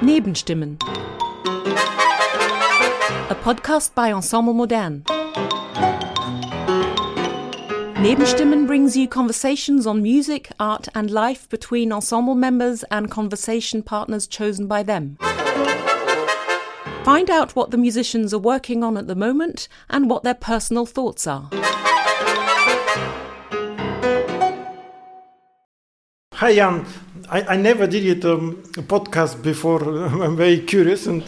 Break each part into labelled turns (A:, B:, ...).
A: Nebenstimmen. A podcast by Ensemble Modern. Nebenstimmen brings you conversations on music, art, and life between ensemble members and conversation partners chosen by them. Find out what the musicians are working on at the moment and what their personal thoughts are.
B: Hi Jan, I, I never did it um, a podcast before. I'm very curious and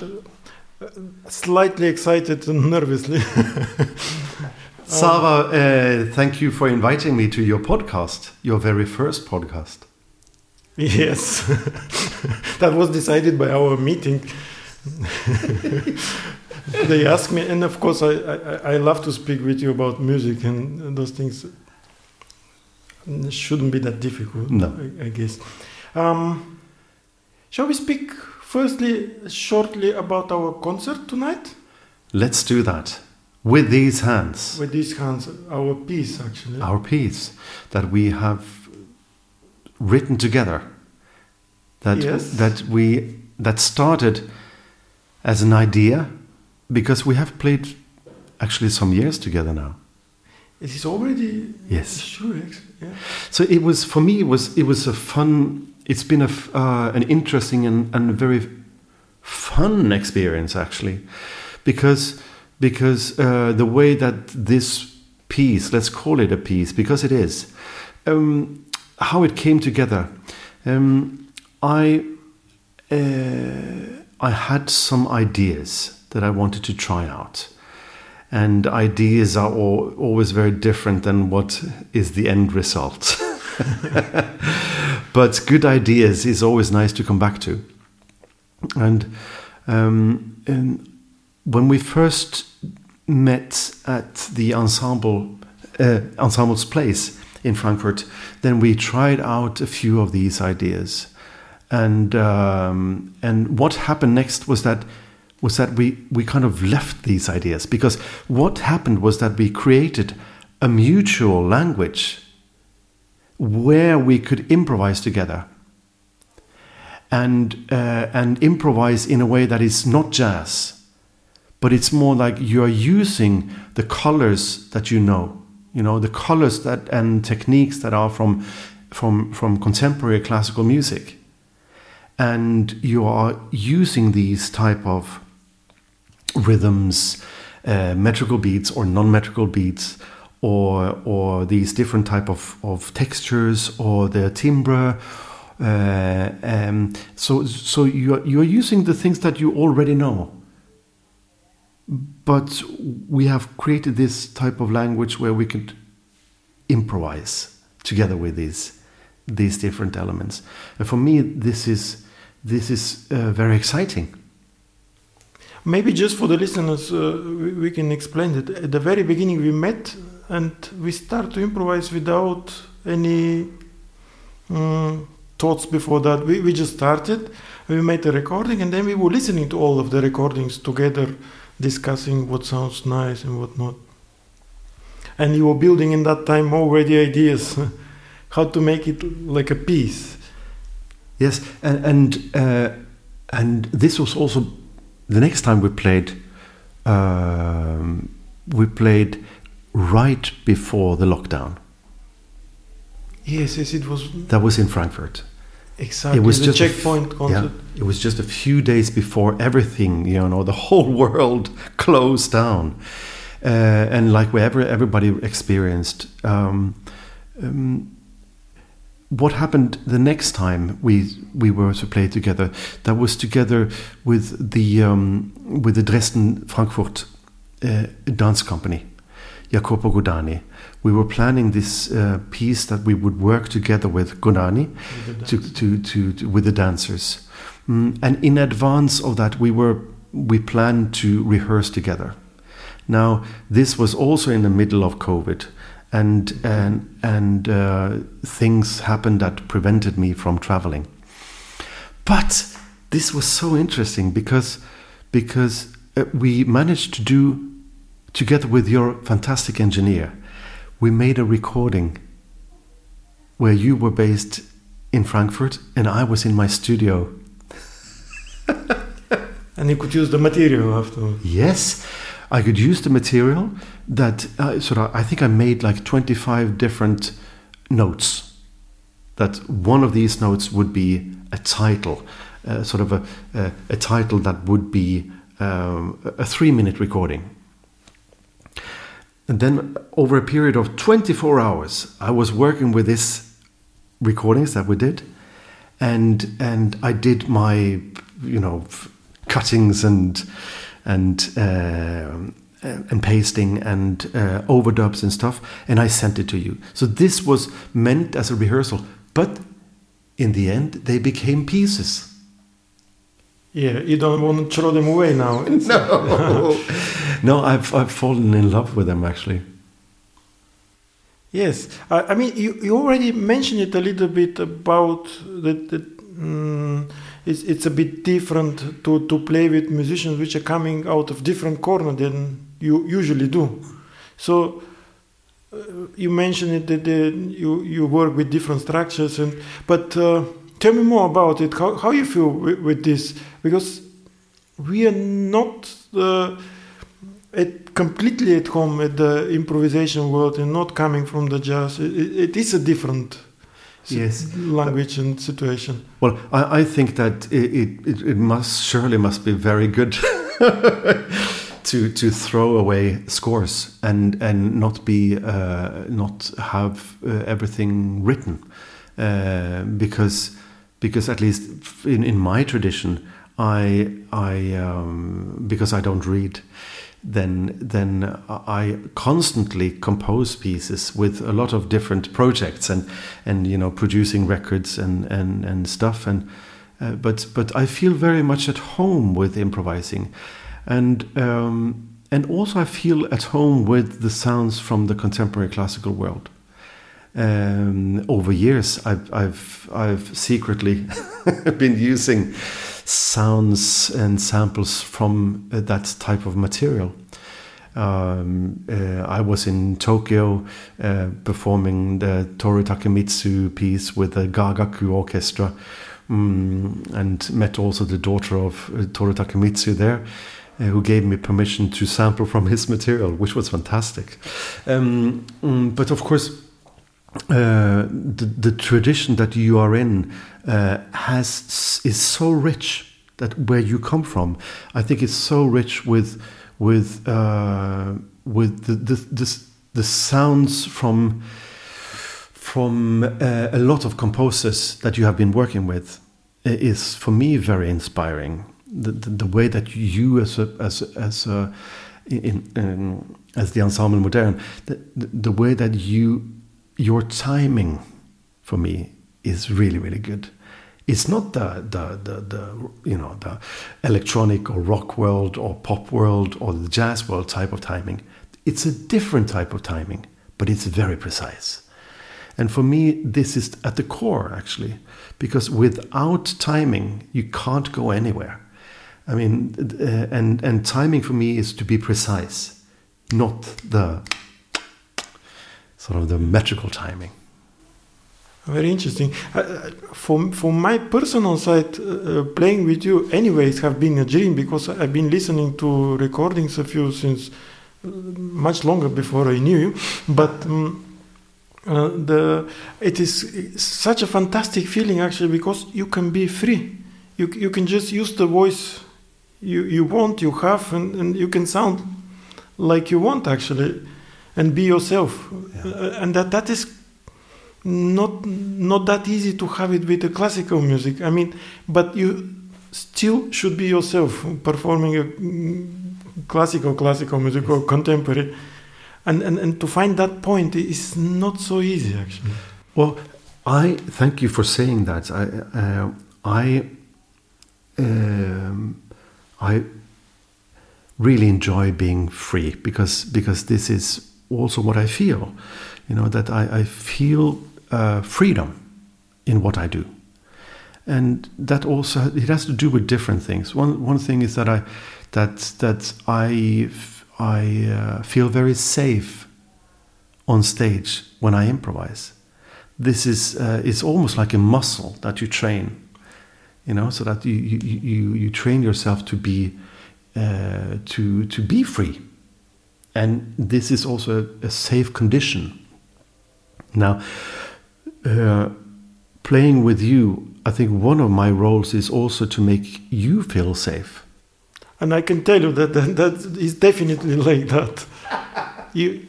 B: uh, slightly excited and nervously.
C: Sava, uh, thank you for inviting me to your podcast, your very first podcast.
B: yes, that was decided by our meeting. they asked me, and of course, I, I, I love to speak with you about music and those things. It shouldn't be that difficult,
C: No.
B: I, I guess. Um, shall we speak firstly, shortly about our concert tonight?
C: Let's do that. With these hands,
B: With these hands, our piece actually.
C: our piece that we have written together, that,
B: Yes.
C: that, we, that started as an idea because we have played actually some years together now.
B: It is already
C: Yes.
B: Sure, yeah.
C: So it was for me. It was it was a fun. It's been a uh, an interesting and, and very fun experience actually, because because uh, the way that this piece, let's call it a piece, because it is, um, how it came together. Um, I uh, I had some ideas that I wanted to try out and ideas are al- always very different than what is the end result. but good ideas is always nice to come back to. And, um, and when we first met at the ensemble uh, ensemble's place in Frankfurt, then we tried out a few of these ideas. And um, and what happened next was that was that we, we kind of left these ideas because what happened was that we created a mutual language where we could improvise together and uh, and improvise in a way that is not jazz but it's more like you are using the colors that you know you know the colors that and techniques that are from from from contemporary classical music. And you are using these type of rhythms, uh, metrical beats or non-metrical beats, or or these different type of, of textures or the timbre. Uh, um, so so you are, you are using the things that you already know. But we have created this type of language where we could improvise together with these these different elements. And for me, this is this is uh, very exciting.
B: Maybe just for the listeners, uh, we, we can explain it. At the very beginning, we met and we start to improvise without any mm, thoughts before that. We, we just started, we made a recording, and then we were listening to all of the recordings together, discussing what sounds nice and what not. And you were building in that time already ideas how to make it like a piece.
C: Yes, and and, uh, and this was also the next time we played. Um, we played right before the lockdown.
B: Yes, yes, it was
C: That was in Frankfurt.
B: exactly
C: it was
B: the
C: just a f-
B: checkpoint concert.
C: Yeah, it was just a few days before everything, you know, the whole world closed down, uh, and like wherever everybody experienced. Um, um, what happened the next time we we were to play together? That was together with the um, with the Dresden Frankfurt uh, dance company, Jacopo Godani. We were planning this uh, piece that we would work together with Godani to, to, to, to with the dancers. Mm, and in advance of that, we were we planned to rehearse together. Now, this was also in the middle of COVID, and and and uh, things happened that prevented me from traveling. But this was so interesting because because uh, we managed to do together with your fantastic engineer, we made a recording where you were based in Frankfurt, and I was in my studio.
B: and you could use the material after.
C: Yes, I could use the material that uh, sort of. I think I made like twenty-five different notes. That one of these notes would be a title, uh, sort of a, a, a title that would be um, a three-minute recording. And then over a period of 24 hours, I was working with these recordings that we did, and and I did my, you know, cuttings and and uh, and pasting and uh, overdubs and stuff, and I sent it to you. So this was meant as a rehearsal, but in the end, they became pieces.
B: Yeah, you don't want to throw them away now.
C: no, no, I've I've fallen in love with them actually.
B: Yes, I, I mean you, you already mentioned it a little bit about that. that um, it's, it's a bit different to, to play with musicians which are coming out of different corner than you usually do. So uh, you mentioned it that uh, you you work with different structures and but. Uh, tell me more about it. How, how you feel with, with this? Because we are not uh, at, completely at home at the improvisation world and not coming from the jazz. it, it is a different
C: yes
B: language and situation.
C: Well, I, I think that it, it, it must surely must be very good. to to throw away scores and and not be uh, not have uh, everything written. Uh, because because at least in, in my tradition, I I um, because I don't read, then then I constantly compose pieces with a lot of different projects and and you know producing records and and and stuff. And uh, but but I feel very much at home with improvising, and. Um, and also, I feel at home with the sounds from the contemporary classical world um, over years, I've, I've, I've secretly been using sounds and samples from uh, that type of material. Um, uh, I was in Tokyo uh, performing the Toru Takemitsu piece with the Gagaku Orchestra um, and met also the daughter of uh, Toru Takemitsu there. Uh, who gave me permission to sample from his material, which was fantastic. Um, mm, but of course, uh, the, the tradition that you are in uh, has is so rich that where you come from, I think it's so rich with with uh, with the, the the, the sounds from from uh, a lot of composers that you have been working with is for me very inspiring. The, the, way that you as a, as as a, in, in, as the ensemble modern, the, the way that you your timing for me is really really good. It's not the, the, the, the, you know the electronic or rock world or pop world or the jazz world type of timing. It's a different type of timing but it's very precise. And for me this is at the core actually because without timing you can't go anywhere i mean uh, and and timing for me is to be precise not the sort of the metrical timing.
B: Very interesting. Uh, for for my personal side, uh, playing with you, anyways, have been a dream because I've been listening to recordings of you since uh, much longer before I knew you. But um, uh, the it is such a fantastic feeling actually because you can be free. You you can just use the voice you you want, you have, and, and you can sound like you want actually and be yourself. Yeah. Uh, and that that is not not that easy to have it with the classical music. I mean, but you still should be yourself performing a mm, classical classical music or contemporary. And, and, and to find that point is not so easy actually.
C: Well, I thank you for saying that. I uh, I um, I really enjoy being free because because this is also what I feel. You know, that I, I feel uh, freedom in what I do. And that also it has to do with different things. One one thing is that I that that I I uh, feel very safe on stage when I improvise. this is uh, it's almost like a muscle that you train, you know, so that you you, you, you train yourself to be uh, to to be free, and this is also a, a safe condition. Now, uh, playing with you, I think one of my roles is also to make you feel safe.
B: And I can tell you that that, that is definitely like that. you,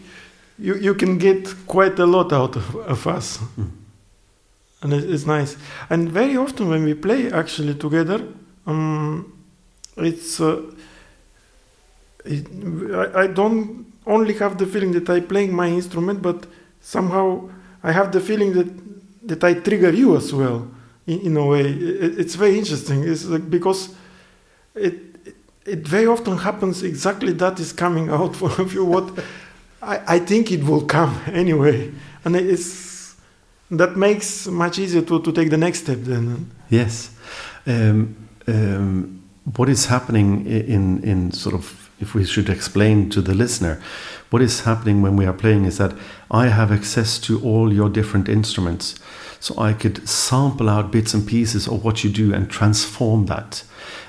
B: you, you can get quite a lot out of, of us.
C: Mm.
B: And it, it's nice. And very often when we play actually together, um, it's. Uh, it, I, I don't only have the feeling that I playing my instrument, but somehow I have the feeling that that I trigger you as well in, in a way. It, it's very interesting. It's like because it, it it very often happens exactly that is coming out for you. What I, I think it will come anyway, and it's that makes much easier to, to take the next step then.
C: Yes. Um, um, what is happening in in sort of if we should explain to the listener, what is happening when we are playing is that I have access to all your different instruments. So I could sample out bits and pieces of what you do and transform that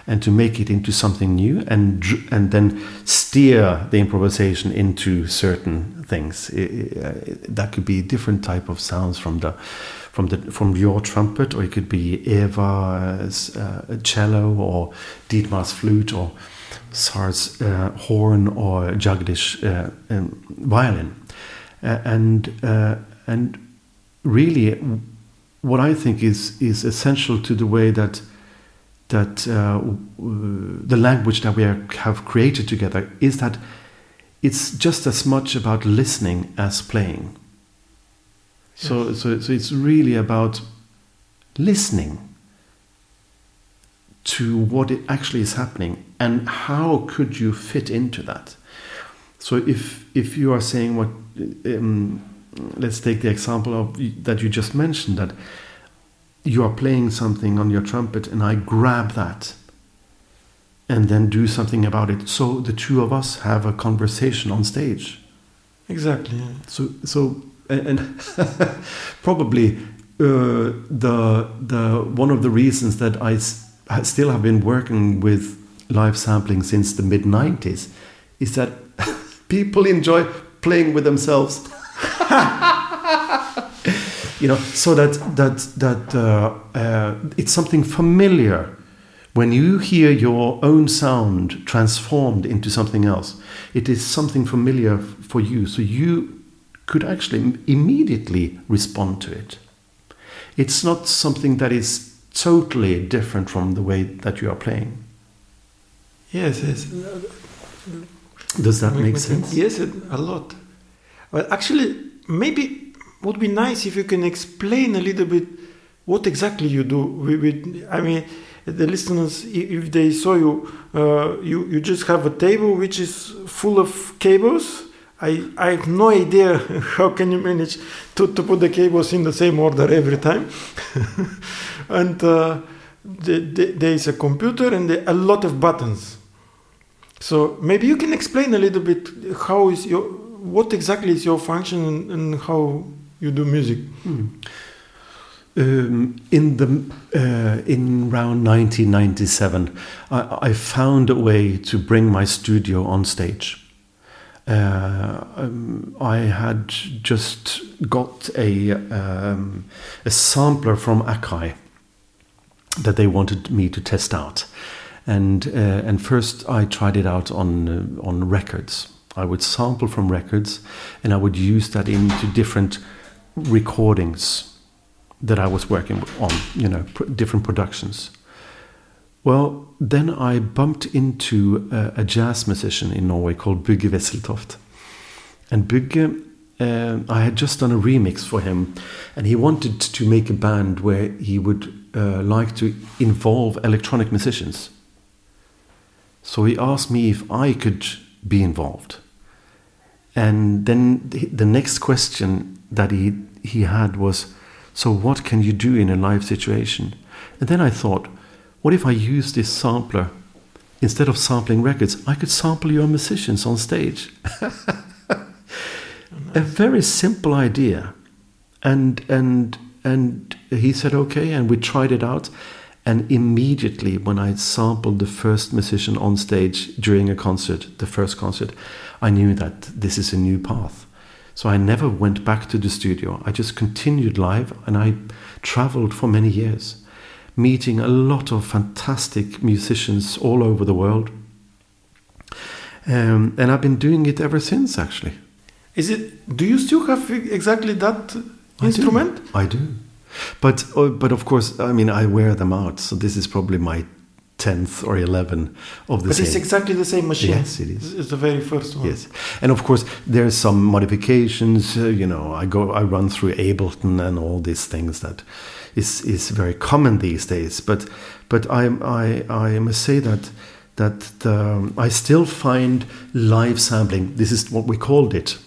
C: and to make it into something new and and then steer the improvisation into certain things. It, it, that could be different type of sounds from the from the from your trumpet, or it could be Eva's uh, cello or Dietmar's flute or Saar's uh, horn or Jagdish uh, um, violin, and uh, and really, what I think is is essential to the way that that uh, the language that we are, have created together is that it's just as much about listening as playing. So, so, so it's really about listening to what it actually is happening and how could you fit into that. So, if if you are saying what, um, let's take the example of that you just mentioned that you are playing something on your trumpet and I grab that and then do something about it. So the two of us have a conversation on stage.
B: Exactly. yeah.
C: So so and, and probably uh, the the one of the reasons that I s- I still have been working with live sampling since the mid '90s is that people enjoy playing with themselves. you know, so that that that uh, uh, it's something familiar when you hear your own sound transformed into something else. It is something familiar for you, so you could actually immediately respond to it. It's not something that is totally different from the way that you are playing.
B: Yes, yes.
C: Does that
B: Make-
C: make
B: make
C: sense?
B: Yes, it, a lot. Well, actually, maybe would be nice if you can explain a little bit what exactly you do. With I mean, the listeners, if they saw you, uh, you you just have a table which is full of cables. I, I have no idea how can you manage to, to put the cables in the same order every time. and uh, the, the, there is a computer and a lot of buttons. So maybe you can explain a little bit how is your what exactly is your function and, how you do music.
C: Hmm. Um, in the uh, in around 1997, I, I found a way to bring my studio on stage. Uh, um, I had just got a um, a sampler from Akai that they wanted me to test out, and uh, and first I tried it out on uh, on records. I would sample from records, and I would use that into different recordings that I was working on, you know, pr- different productions. Well, then I bumped into a, a jazz musician in Norway called Bugge Wesseltoft. And Bugge, uh, I had just done a remix for him, and he wanted to make a band where he would uh, like to involve electronic musicians. So he asked me if I could be involved. And then the, next question that he, he had was, so what can you do in a live situation? And then I thought, what if I use this sampler? Instead of sampling records, I could sample your musicians on stage. a very simple idea. and and and he said okay, and we tried it out. And immediately, when I sampled the first musician on stage during a concert, the first concert, I knew that this is a new path. So I never went back to the studio. I just continued live and I traveled for many years, meeting a lot of fantastic musicians all over the world. Um, and I've been doing it ever since, actually.
B: Is it? Do you still have exactly that instrument?
C: Do. I do. But uh, but of course, I mean, I wear them out. So this is probably my tenth or eleven of the
B: but
C: same.
B: it's exactly the same machine.
C: Yes, it is.
B: It's the very first one.
C: Yes, and of course there's some modifications. Uh, you know, I go, I run through Ableton and all these things that is is very common these days. But but I I I must say that that the, I still find live sampling. This is what we called it.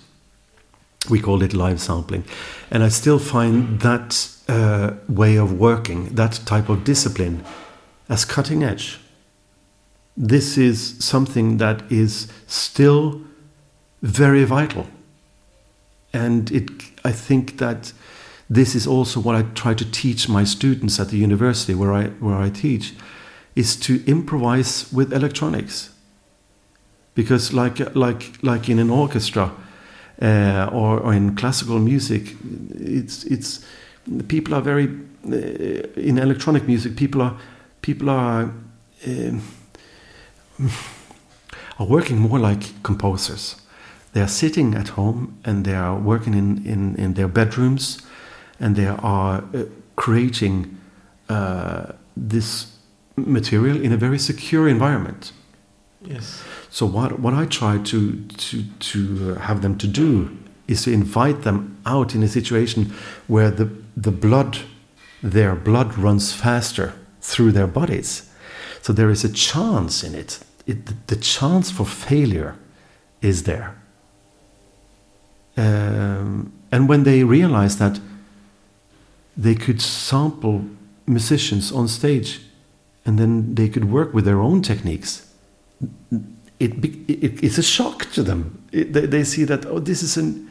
C: We called it live sampling, and I still find that uh, way of working, that type of discipline, as cutting edge. This is something that is still very vital. And it, I think that this is also what I try to teach my students at the university where I, where I teach, is to improvise with electronics. Because like, like, like in an orchestra uh, or, or in classical music, it's, it's, people are very uh, in electronic music people are people are uh, are working more like composers. They are sitting at home and they are working in, in, in their bedrooms and they are uh, creating uh, this material in a very secure environment
B: yes
C: so what what I try to to to have them to do is to invite them out in a situation where the, the blood, their blood runs faster through their bodies. So there is a chance in it. it the chance for failure is there. Um, and when they realize that they could sample musicians on stage and then they could work with their own techniques, it, it, it's a shock to them. It, they, they see that, oh, this is an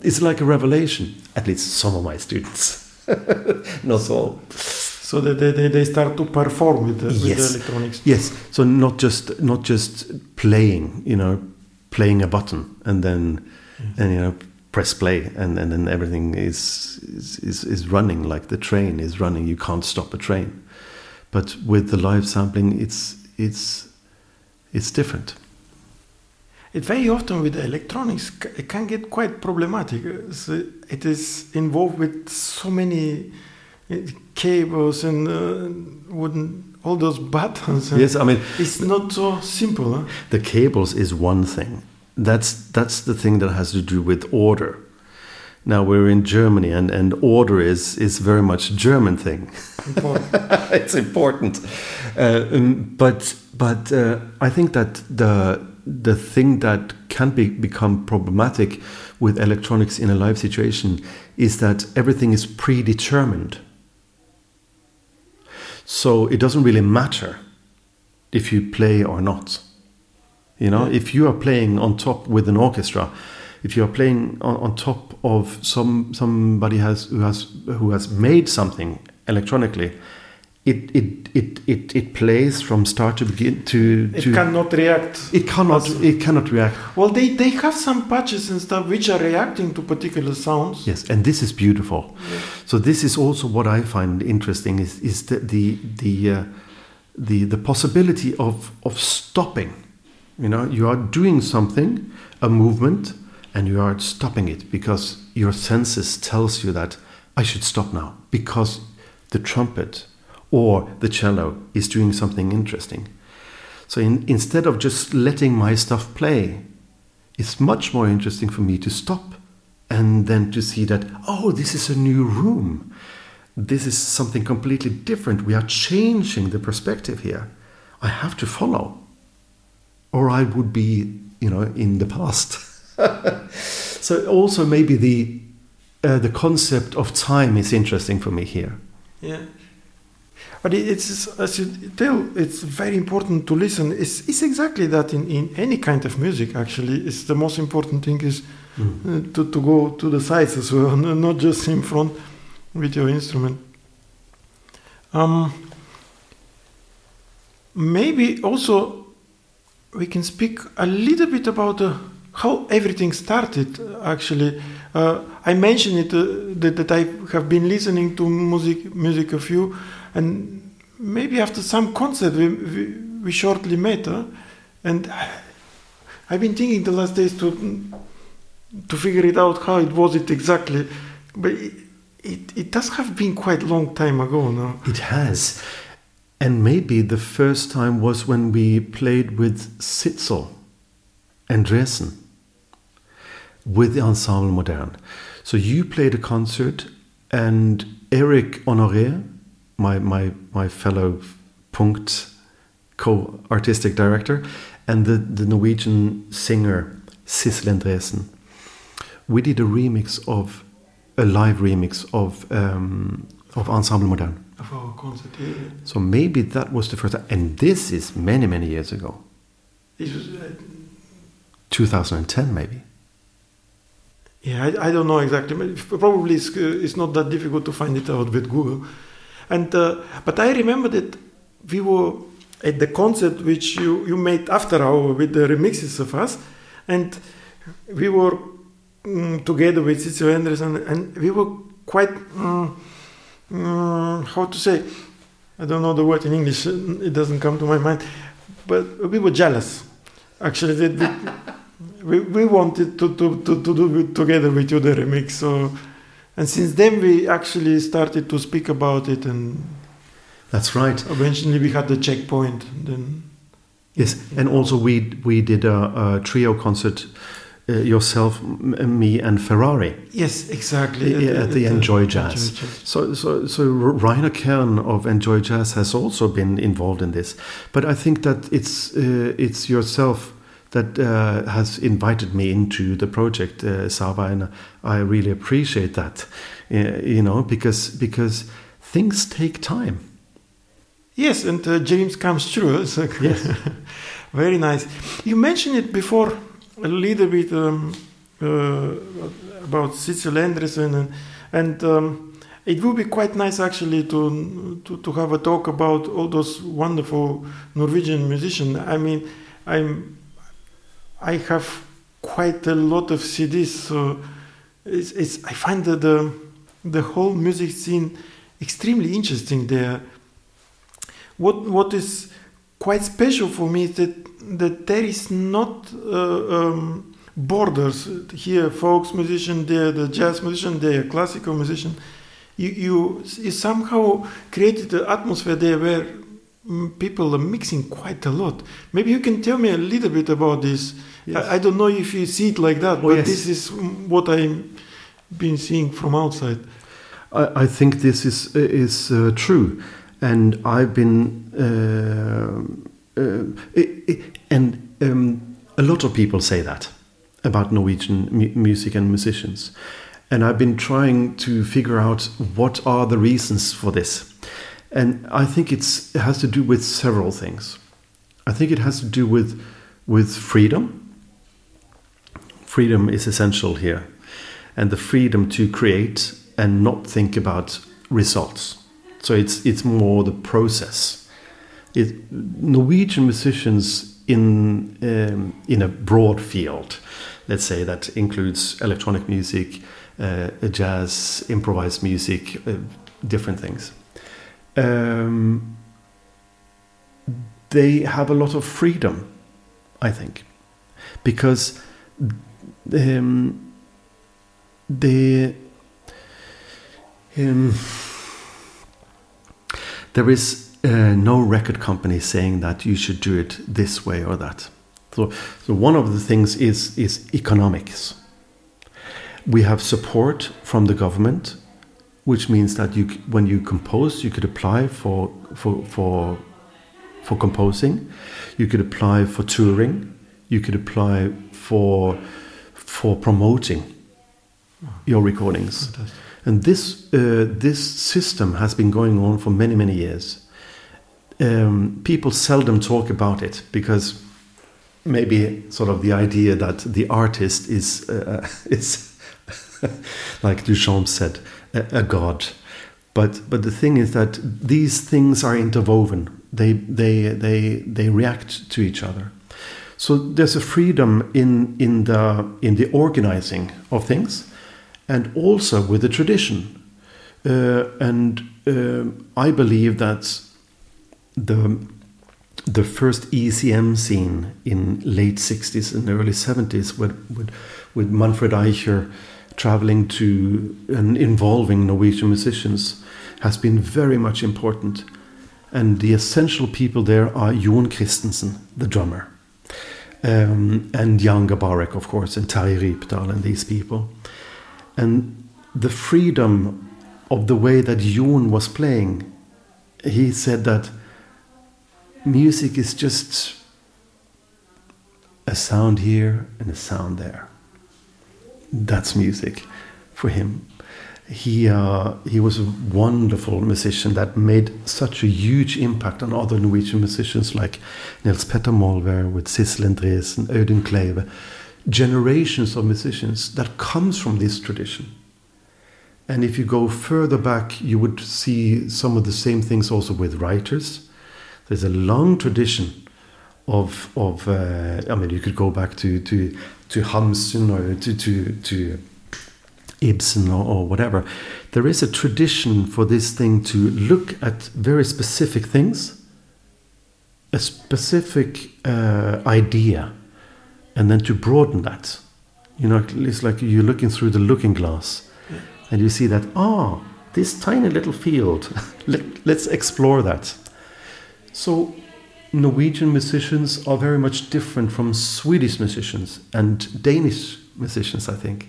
C: it's like a revelation. At least some of my students, not all.
B: So that they, they start to perform with the, with
C: yes.
B: the electronics.
C: Yes. So not just not just playing, you know, playing a button and then yes. and you know press play and, and then everything is, is is running like the train is running. You can't stop a train. But with the live sampling, it's it's it's different
B: it very often with electronics it can get quite problematic. So it is involved with so many uh, cables and uh, wooden all those buttons.
C: Yes, I mean
B: it's not so simple. Huh?
C: The cables is one thing. That's that's the thing that has to do with order. Now we're in Germany, and, and order is is very much German thing.
B: Important.
C: it's important, uh, um, but but uh, I think that the the thing that can be, become problematic with electronics in a live situation is that everything is predetermined. So it doesn't really matter if you play or not. You know, yeah. if you are playing on top with an orchestra, if you are playing on, on top of some somebody has who has who has made something electronically, it, it, it, it, it plays from start to begin to,
B: to it cannot react
C: it cannot it cannot react.
B: Well they, they have some patches and stuff which are reacting to particular sounds.
C: Yes and this is beautiful. Yeah. so this is also what i find interesting is, is the the the, uh, the the possibility of of stopping. You know you are doing something a movement and you are stopping it because your senses tells you that i should stop now because the trumpet or the cello is doing something interesting. So in, instead of just letting my stuff play, it's much more interesting for me to stop and then to see that, oh, this is a new room. This is something completely different. We are changing the perspective here. I have to follow, or I would be, you know, in the past. so also maybe the uh, the concept of time is interesting for me here.
B: Yeah. But it's as you tell, it's very important to listen. It's, it's exactly that in, in any kind of music. Actually, it's the most important thing is uh, to, to go to the sides as well, not just in front with your instrument. Um, maybe also we can speak a little bit about uh, how everything started. Actually, uh, I mentioned it uh, that, that I have been listening to music music of you, and maybe after some concert we, we, we shortly met, huh? and I've been thinking the last days to to figure it out how it was it exactly, but it, it, it does have been quite a long time ago now.
C: It has. And maybe the first time was when we played with Sitzel and Dresden with the Ensemble Modern. So you played a concert, and Erik Honoré, my, my, my fellow Punkt co artistic director, and the, the Norwegian singer Sidsel Endresen, we did a remix of a live remix of um, of Ensemble Modern.
B: Of our concert, yeah.
C: So maybe that was the first time, and this is many many years ago,
B: It was, uh,
C: 2010 maybe.
B: Yeah, I, I don't know exactly. Probably it's, uh, it's not that difficult to find it out with Google. And uh, but I remember that we were at the concert which you, you made after our with the remixes of us, and we were mm, together with Sidsel Endresen, and we were quite mm, mm, how to say. I don't know the word in English. It doesn't come to my mind. But we were jealous, actually. That we, we, wanted to, to, to, to do it together with you the remix. So, and since then we actually started to speak about it, and
C: That's right.
B: eventually we had the checkpoint. Then
C: Yes, and also we we did a, a trio concert, uh, yourself, me, and Ferrari.
B: yes, exactly
C: Yeah, at the Enjoy Jazz.
B: Enjoy Jazz.
C: So, so, so Rainer Kern of Enjoy Jazz has also been involved in this. But I think that it's uh, it's yourself that uh, has invited me into the project, uh, Sava, and I really appreciate that. Uh, you know, because because things take time.
B: Yes, and uh, dreams comes true. So
C: Yes.
B: very nice. You mentioned it before a little bit um, uh, about Sidsel Endresen, and, and um, it would be quite nice actually to, to to have a talk about all those wonderful Norwegian musicians. I mean, I'm I have quite a lot of CDs, so it's, it's I find that the the whole music scene extremely interesting there. What what is quite special for me is that that there is not uh, um, borders here. Folks musician there the jazz musician there classical musician. You, you you somehow created an atmosphere there where people are mixing quite a lot. Maybe you can tell me a little bit about this.
C: Yes.
B: I, I don't know if you see it like that
C: Oh,
B: but
C: yes.
B: this is what i've been seeing from outside.
C: I, I think this is is uh, true, and I've been uh, uh, and um, a lot of people say that about Norwegian mu- music and musicians, and I've been trying to figure out what are the reasons for this, and I think it's it has to do with several things. I think it has to do with with freedom. Freedom is essential here, and the freedom to create and not think about results. So it's it's more the process. It, Norwegian musicians in um, in a broad field, let's say that includes electronic music, uh, jazz, improvised music, uh, different things. Um, they have a lot of freedom, I think, because um, they um, there is uh, no record company saying that you should do it this way or that. So, so one of the things is is economics. We have support from the government, which means that you, when you compose, you could apply for for for for composing, you could apply for touring, you could apply for for promoting your recordings.
B: Fantastic.
C: And this, uh, this system has been going on for many, many years. Um, people seldom talk about it because maybe sort of the idea that the artist is, uh, is like Duchamp said, a, god. But, but the thing is that these things are interwoven. They, they, they, they react to each other. So there's a freedom in, in, the, in the organizing of things and also with the tradition. Uh, and uh, I believe that the, the first ECM scene in late 60s and early 70s with, with, with Manfred Eicher traveling to and involving Norwegian musicians has been very much important. And the essential people there are Jon Christensen, the drummer, um, and Jan Garbarek, of course, and Terje Rypdal, and these people. And the freedom of the way that Jon was playing, he said that music is just a sound here and a sound there. That's music for him. He, uh, he was a wonderful musician that made such a huge impact on other Norwegian musicians like Nils Petter Molvær with Sidsel Endresen, Audun Kleive. Generations of musicians that comes from this tradition. And if you go further back, you would see some of the same things also with writers. There's a long tradition of of uh, I mean you could go back to to to Hamsun or to to to Ibsen or, or, whatever. There is a tradition for this thing to look at very specific things, a specific uh, idea, and then to broaden that. You know, it's like you're looking through the looking glass, and you see that ah, oh, this tiny little field. Let, let's explore that. So Norwegian musicians are very much different from Swedish musicians and Danish musicians, I think.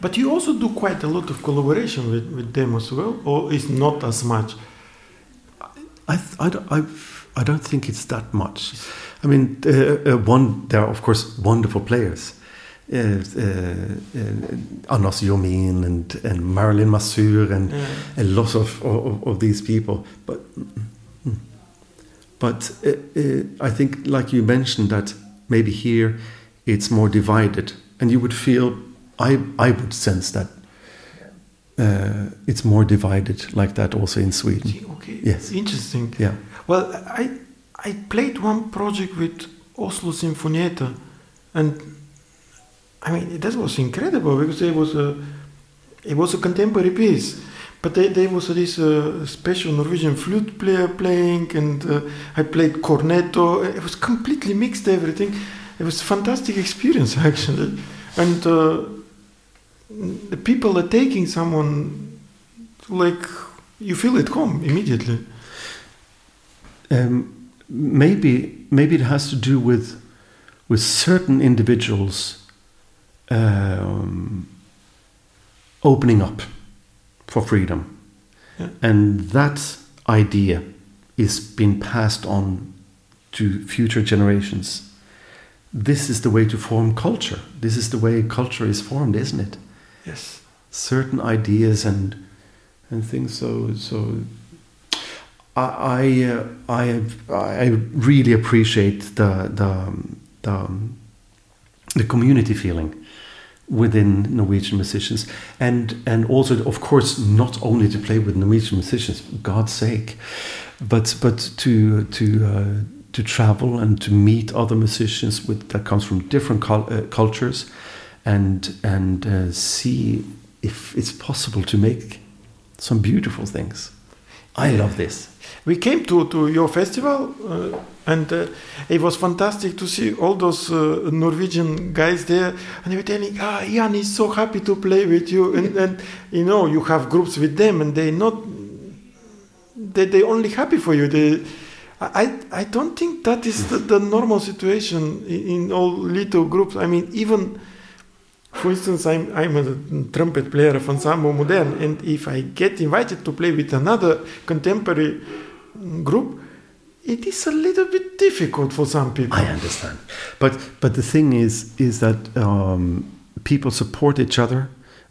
B: But you also do quite a lot of collaboration with, with them as well, or is not as much?
C: I, I, I, I don't think it's that much. I mean, uh, uh, one there are of course wonderful players, uh, uh, Anders Jormin and and Marilyn Mazur and yeah. a lot of, of, of these people, but. But uh, uh, I think, like you mentioned, that maybe here it's more divided, and you would feel, I, I would sense that uh, it's more divided like that also in Sweden.
B: Okay,
C: yes,
B: interesting.
C: Yeah.
B: Well, I I played one project with Oslo Sinfonietta, and I mean that was incredible because it was a it was a contemporary piece but there, there was this uh, special Norwegian flute player playing, and uh, I played cornetto. It was completely mixed, everything. It was a fantastic experience, actually. And uh, the people are taking someone, like, you feel at home immediately.
C: Um, maybe, maybe it has to do with, with certain individuals um, opening up for freedom. Yeah. And that idea is being passed on to future generations. This is the way to form culture. This is the way culture is formed, isn't it?
B: Yes.
C: Certain ideas and and things. So so I I uh, I, I really appreciate the the the, the community feeling within Norwegian musicians, and and also of course not only to play with Norwegian musicians, God's sake, but but to to uh, to travel and to meet other musicians with that comes from different uh, cultures, and and uh, see if it's possible to make some beautiful things. I love this.
B: We came to, to your festival, uh, and uh, it was fantastic to see all those uh, Norwegian guys there. And they were telling, "Ah, Jan is so happy to play with you." And, and you know, you have groups with them, and they not they they only happy for you. They, I I don't think that is the, the normal situation in, in all little groups. I mean, even for instance, I'm, I'm a trumpet player of Ensemble Modern, and if I get invited to play with another contemporary group, it is a little bit difficult for some people.
C: I understand, but but the thing is is that um, people support each other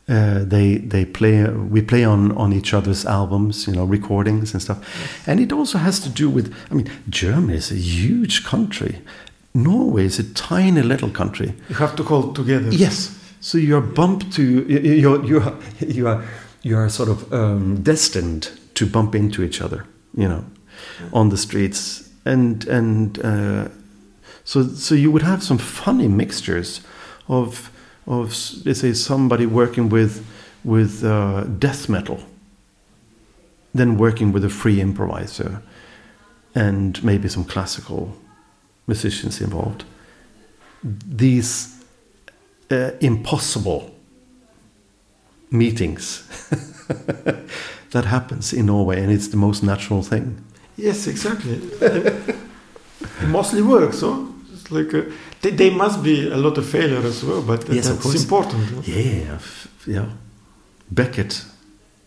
C: Uh, they they play we play on on each other's albums, you know, recordings and stuff, and it also has to do with. I mean, Germany is a huge country. Norway is a tiny little country.
B: You have to hold together.
C: Yes. So you're bumped to you're you're you are you are sort of um, destined to bump into each other, you know, on the streets, and and uh, so so you would have some funny mixtures of of let's say somebody working with with uh, death metal, then working with a free improviser, and maybe some classical musicians involved. These uh, impossible meetings that happens in Norway, and it's the most natural thing.
B: Yes, exactly. mostly works, so it's like a, they, they must be a lot of failure as well, but
C: Yes, of
B: that's important.
C: Yeah, f- yeah. Beckett,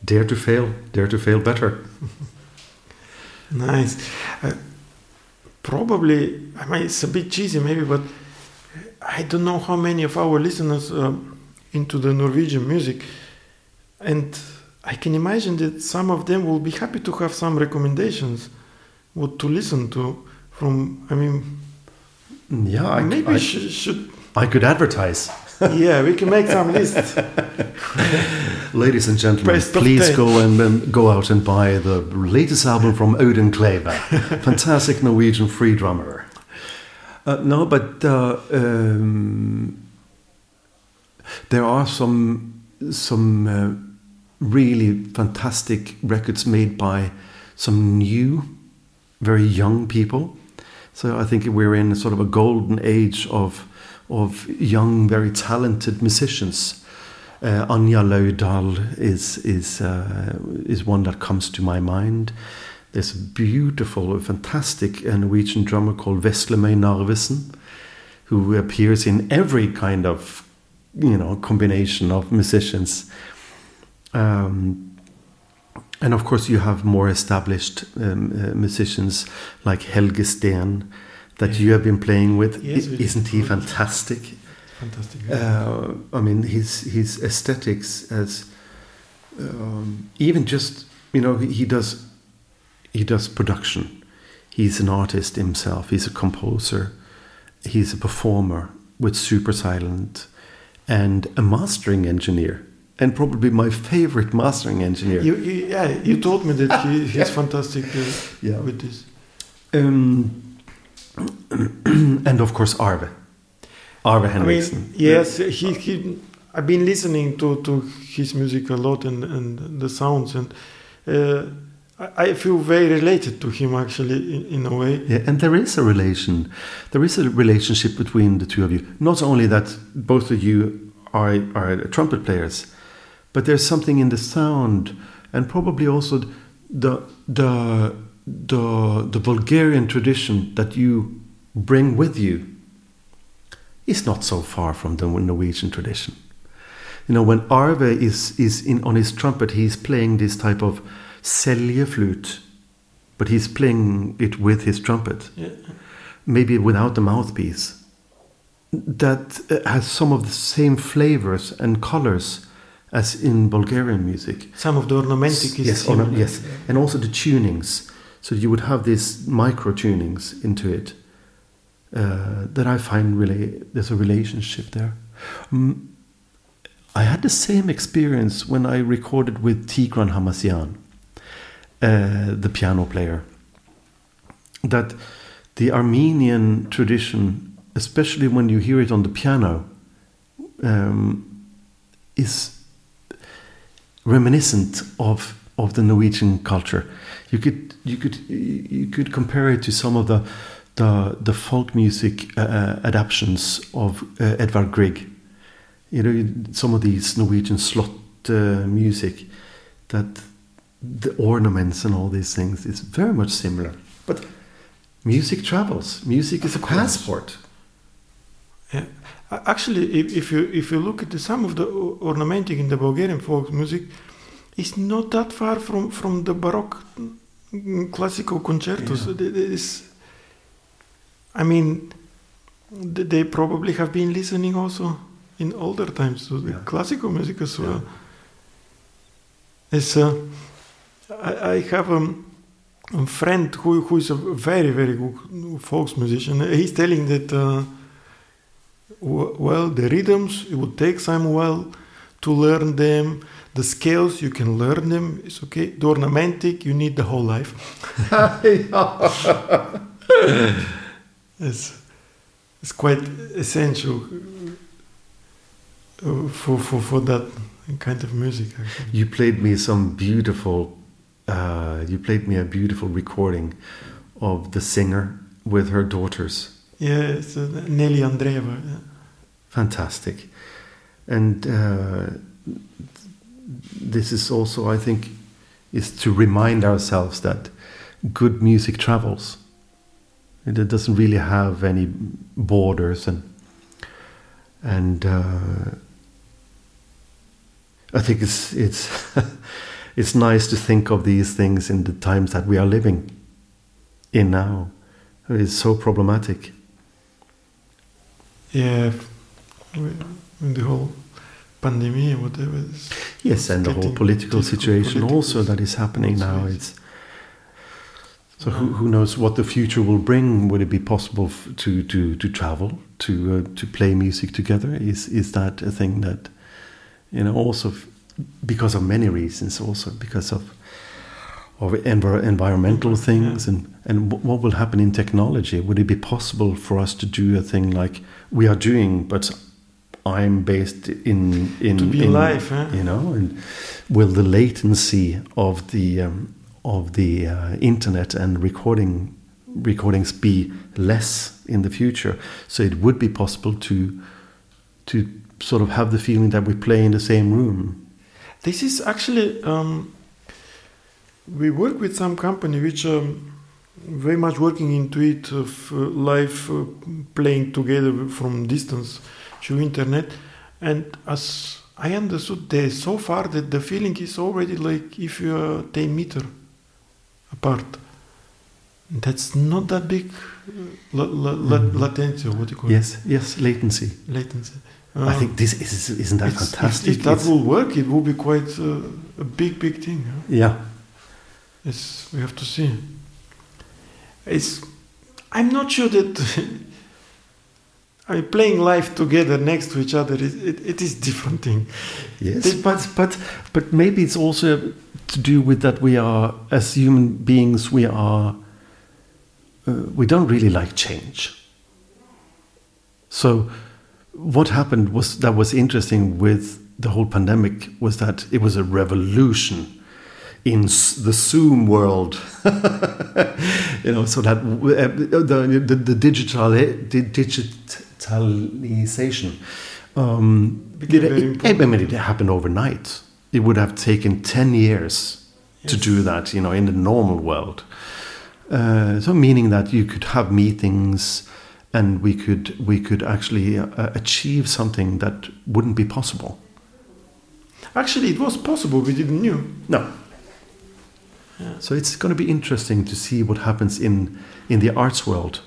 C: dare to fail, dare to fail better.
B: Nice. Uh, probably, I mean, it's a bit cheesy maybe, but I don't know how many of our listeners are into the Norwegian music, and I can imagine that some of them will be happy to have some recommendations, what to listen to from. I mean,
C: Yeah, I,
B: maybe
C: I,
B: sh- should.
C: I could advertise.
B: yeah, we can make some lists.
C: Ladies and gentlemen,
B: Best
C: please go and um, go out and buy the latest album from Odin Kleve, fantastic Norwegian free drummer. Uh, no, but uh, um, there are some some uh, really fantastic records made by some new, very young people. So I think we're in sort of a golden age of of young, very talented musicians. Uh, Anja Lauvdal is is uh, is one that comes to my mind. There's a beautiful, fantastic uh, Norwegian drummer called Veslemøy Narvesen, who appears in every kind of you know combination of musicians. Um, and of course, you have more established um, uh, musicians like Helge Steen that you have been playing with.
B: Yes,
C: I- Isn't he fantastic?
B: Fantastic.
C: Uh, I mean, his his aesthetics as um, even just you know he, he does he does production. He's an artist himself. He's a composer. He's a performer with Supersilent, and a mastering engineer. And probably my favorite mastering engineer.
B: You, you, yeah, you told me that he, he's
C: Yeah.
B: fantastic uh,
C: Yeah.
B: with this.
C: Um, and of course Arve. Arve
B: I
C: Henriksen.
B: mean, yes, he, he. I've been listening to, to his music a lot and, and the sounds, and uh, I, I feel very related to him actually in, in a way.
C: Yeah, and there is a relation. There is a relationship between the two of you. Not only that both of you are are trumpet players, but there's something in the sound, and probably also the the the the Bulgarian tradition that you bring with you is not so far from the Norwegian tradition. You know, when Arve is is in on his trumpet, he's playing this type of seljeflute, but he's playing it with his trumpet
B: Yeah.
C: maybe without the mouthpiece, that uh, has some of the same flavors and colors as in Bulgarian music.
B: Some of the ornamentic is
C: yes,
B: similar.
C: yes, and also the tunings. So you would have these micro tunings into it uh, that I find really there's a relationship there. Mm, I had the same experience when I recorded with Tigran Hamasyan, uh, the piano player. That the Armenian tradition, especially when you hear it on the piano, um, is reminiscent of of the Norwegian culture. You could you could you could compare it to some of the the, the folk music uh, adaptations of uh, Edvard Grieg. You know, some of these Norwegian slot uh, music that the ornaments and all these things is very much similar. But music travels. Music is a
B: course.
C: passport.
B: Yeah. A- Actually, if, if you if you look at the, some of the ornamenting in the Bulgarian folk music, it's not that far from from the Baroque mm, classical concertos.
C: Yeah.
B: Th- th- it's- I mean, they probably have been listening also in older times, the
C: Yeah.
B: classical music as
C: Yeah.
B: well. It's, uh, I, I have um, a friend who, who is a very, very good folk musician. He's telling that, uh, well, the rhythms, it would take some while to learn them. The scales, you can learn them, it's okay. The ornamentic, you need the whole life. It's, it's quite essential uh, for, for, for that kind of music. Actually.
C: You played me some beautiful. Uh, you played me a beautiful recording of the singer with her daughters.
B: Yeah, uh, Nelly Andreeva. yeah.
C: Fantastic, and uh, this is also, I think, is to remind ourselves that good music travels. It doesn't really have any borders, and and uh, I think it's it's it's nice to think of these things in the times that we are living in now. It's so problematic.
B: Yeah, in the whole pandemic, whatever.
C: Yes, and the whole political situation
B: political
C: also that is happening now.
B: situation.
C: It's so who, who knows what the future will bring? Would it be possible f- to to to travel to uh, to play music together? Is is that a thing that you know also f- because of many reasons, also because of of envir- environmental things and and wh- what will happen in technology? Would it be possible for us to do a thing like we are doing, but I'm based in in
B: To be
C: in,
B: live, huh?
C: you know, and will the latency of the um, of the uh, internet and recording recordings be less in the future? So it would be possible to to sort of have the feeling that we play in the same room.
B: This is actually um, we work with some company which um, very much working into it of uh, live uh, playing together from distance through internet, and as I understood, there so far that the feeling is already like if you are ten meter apart. That's not that big uh, la- la- la-
C: Mhm.
B: latency or what you call it.
C: Yes, yes, latency.
B: latency.
C: I
B: Uh,
C: think this is isn't that
B: it's- if-
C: fantastic?
B: If, that
C: It's-
B: will work, it will be quite uh, a big, big thing. huh?
C: yeah,
B: It's, we have to see. It's, I'm not sure that I mean, playing live together next to each other is it, it is different thing.
C: yes,
B: They-
C: but but but maybe it's also to do with that we are as human beings we are uh, we don't really like change. So what happened was that was interesting with the whole pandemic was that it was a revolution in the Zoom world, you know, so that uh, the the, the digital the digitalization um, it, it, I mean, it happened overnight. It would have taken ten years to do that, you know, in the normal world. Uh, so meaning that you could have meetings, and we could we could actually uh, achieve something that wouldn't be possible.
B: Actually, it was possible. We didn't knew.
C: No. So it's going to be interesting to see what happens in in the arts world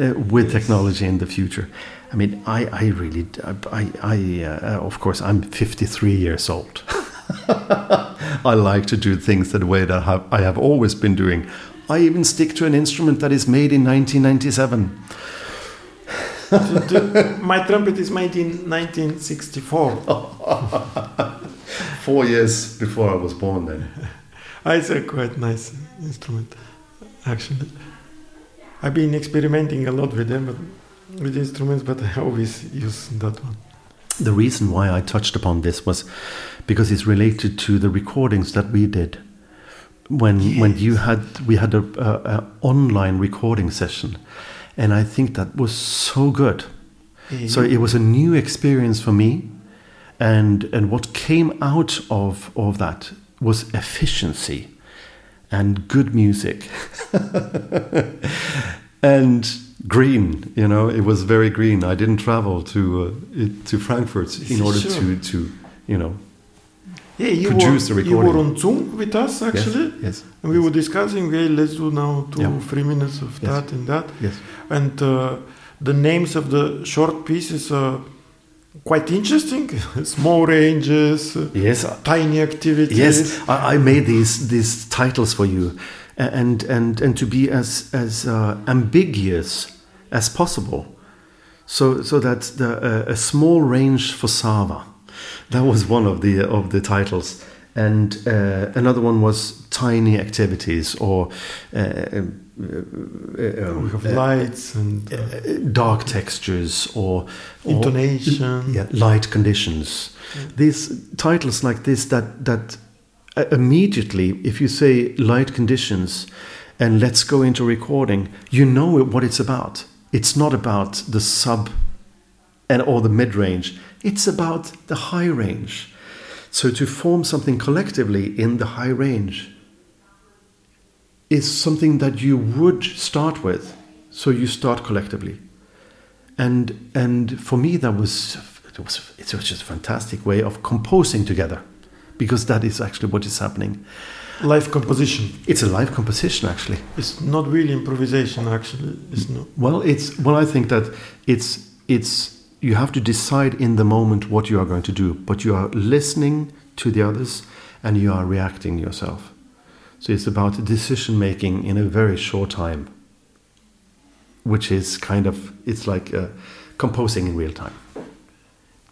C: uh, with technology in the future. I mean, I, I really, I, I uh, of course, I'm 53 years old. I like to do things the way that I have, I have always been doing. I even stick to an instrument that is made in 1997.
B: The- the- my trumpet is made in 1964.
C: Four years before I was born, then.
B: It's a quite nice instrument, actually. I've been experimenting a lot with them, but with instruments, but I always use that one.
C: The reason why I touched upon this was because it's related to the recordings that we did when when you had we had a, a, a online recording session, and I think that was so good.
B: Yeah,
C: So it was a new experience for me, and and what came out of of that was efficiency and good music and green. You know, it was very green. I didn't travel to uh, to Frankfurt in order
B: Sure.
C: to to you know
B: yeah, you
C: produce
B: were,
C: the
B: You were on Zoom with us, actually.
C: Yes, yes,
B: And we were discussing, okay, let's do now two,
C: Yeah.
B: three minutes of
C: Yes.
B: that and that.
C: yes.
B: And uh, the names of the short pieces, uh, quite interesting. Small ranges, uh,
C: Yes,
B: tiny activities.
C: Yes, I, I made these these titles for you, and and and to be as as uh, ambiguous as possible, so so that the uh, a small range for Sava, that was one of the of the titles, and uh, another one was tiny activities or. Uh, uh, uh,
B: We have
C: uh,
B: lights and uh,
C: dark textures or, or
B: Intonation.
C: yeah, light conditions. These titles like this that that immediately, if you say light conditions, and let's go into recording, you know what it's about. It's not about the sub and or the mid range. It's about the high range. So to form something collectively in the high range is something that you would start with. So you start collectively, and and for me that was it was it was just a fantastic way of composing together, because that is actually what is happening.
B: live composition.
C: It's a live composition actually.
B: It's not really improvisation. Actually, it's not.
C: Well, it's well. I think that it's it's you have to decide in the moment what you are going to do, but you are listening to the others and you are reacting yourself. So it's about decision making in a very short time, which is kind of it's like uh, composing in real time.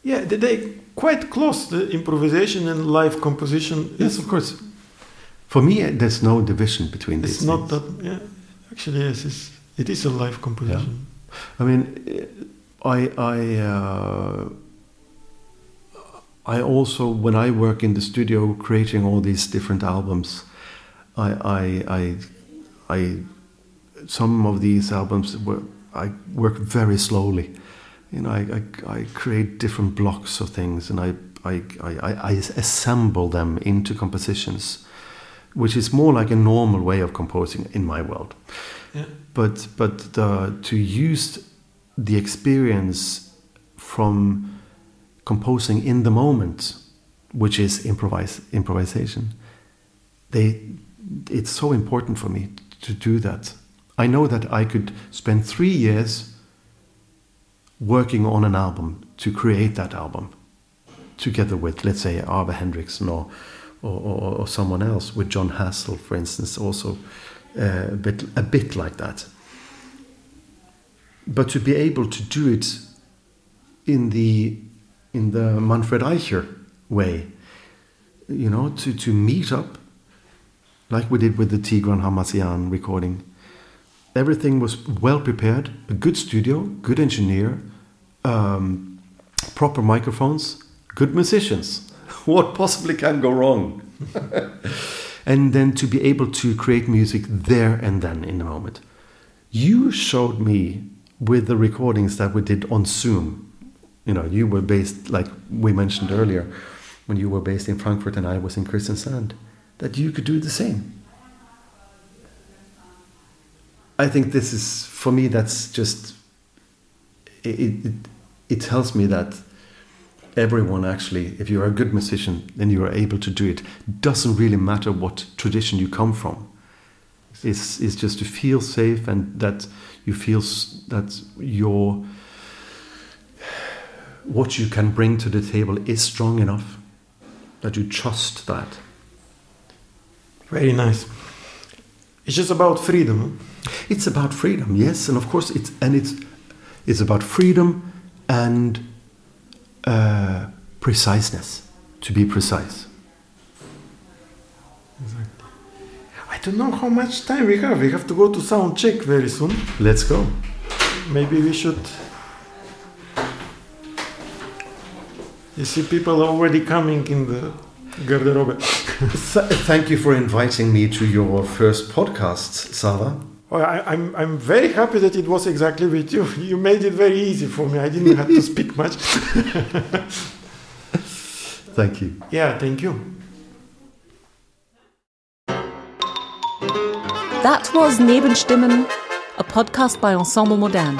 B: Yeah, they, they quite close the improvisation and live composition.
C: Yes,
B: is
C: of course. For me, uh, there's no division between
B: It's
C: these.
B: It's not
C: things.
B: that. Yeah, actually, yes, it's, it is a live composition. Yeah.
C: I mean, I I uh, I also when I work in the studio creating all these different albums, I I I, I some of these albums were I work very slowly. You know, I, I, I create different blocks of things and I, I, I, I assemble them into compositions, which is more like a normal way of composing in my world
B: Yeah.
C: but but the, to use the experience from composing in the moment, which is improvise improvisation, they it's so important for me to do that. I know that I could spend three years working on an album to create that album together with, let's say, Arve Henriksen or, or, or, or someone else, with Jon Hassell, for instance, also uh, a bit a bit like that. But to be able to do it in the in the Manfred Eicher way, you know, to, to meet up like we did with the Tigran Hamasyan recording. Everything was well prepared, a good studio, good engineer, um, proper microphones, good musicians. What possibly can go wrong? and then to be able to create music there and then in the moment. You showed me with the recordings that we did on Zoom. You know, you were based, like we mentioned earlier, when you were based in Frankfurt and I was in Kristiansand, that you could do the same. I think this is, for me, that's just, it, it, it tells me that everyone actually, if you're a good musician and you are able to do it, doesn't really matter what tradition you come from. It's, it's just to feel safe and that you feel that your what you can bring to the table is strong enough that you trust that.
B: Very nice. It's just about freedom.
C: It's about freedom, yes, and of course it's and it's it's about freedom and uh, preciseness. To be precise. Exactly.
B: I don't know how much time we have. We have to go to sound check very soon.
C: Let's go.
B: Maybe we should. You see, people already coming in the garderobe.
C: Th- thank you for inviting me to your first podcast, Sava.
B: Oh, I, I'm, I'm very happy that it was exactly with you. You made it very easy for me. I didn't have to speak much.
C: Thank you.
B: Yeah, thank you.
A: That was Nebenstimmen, a podcast by Ensemble Modern.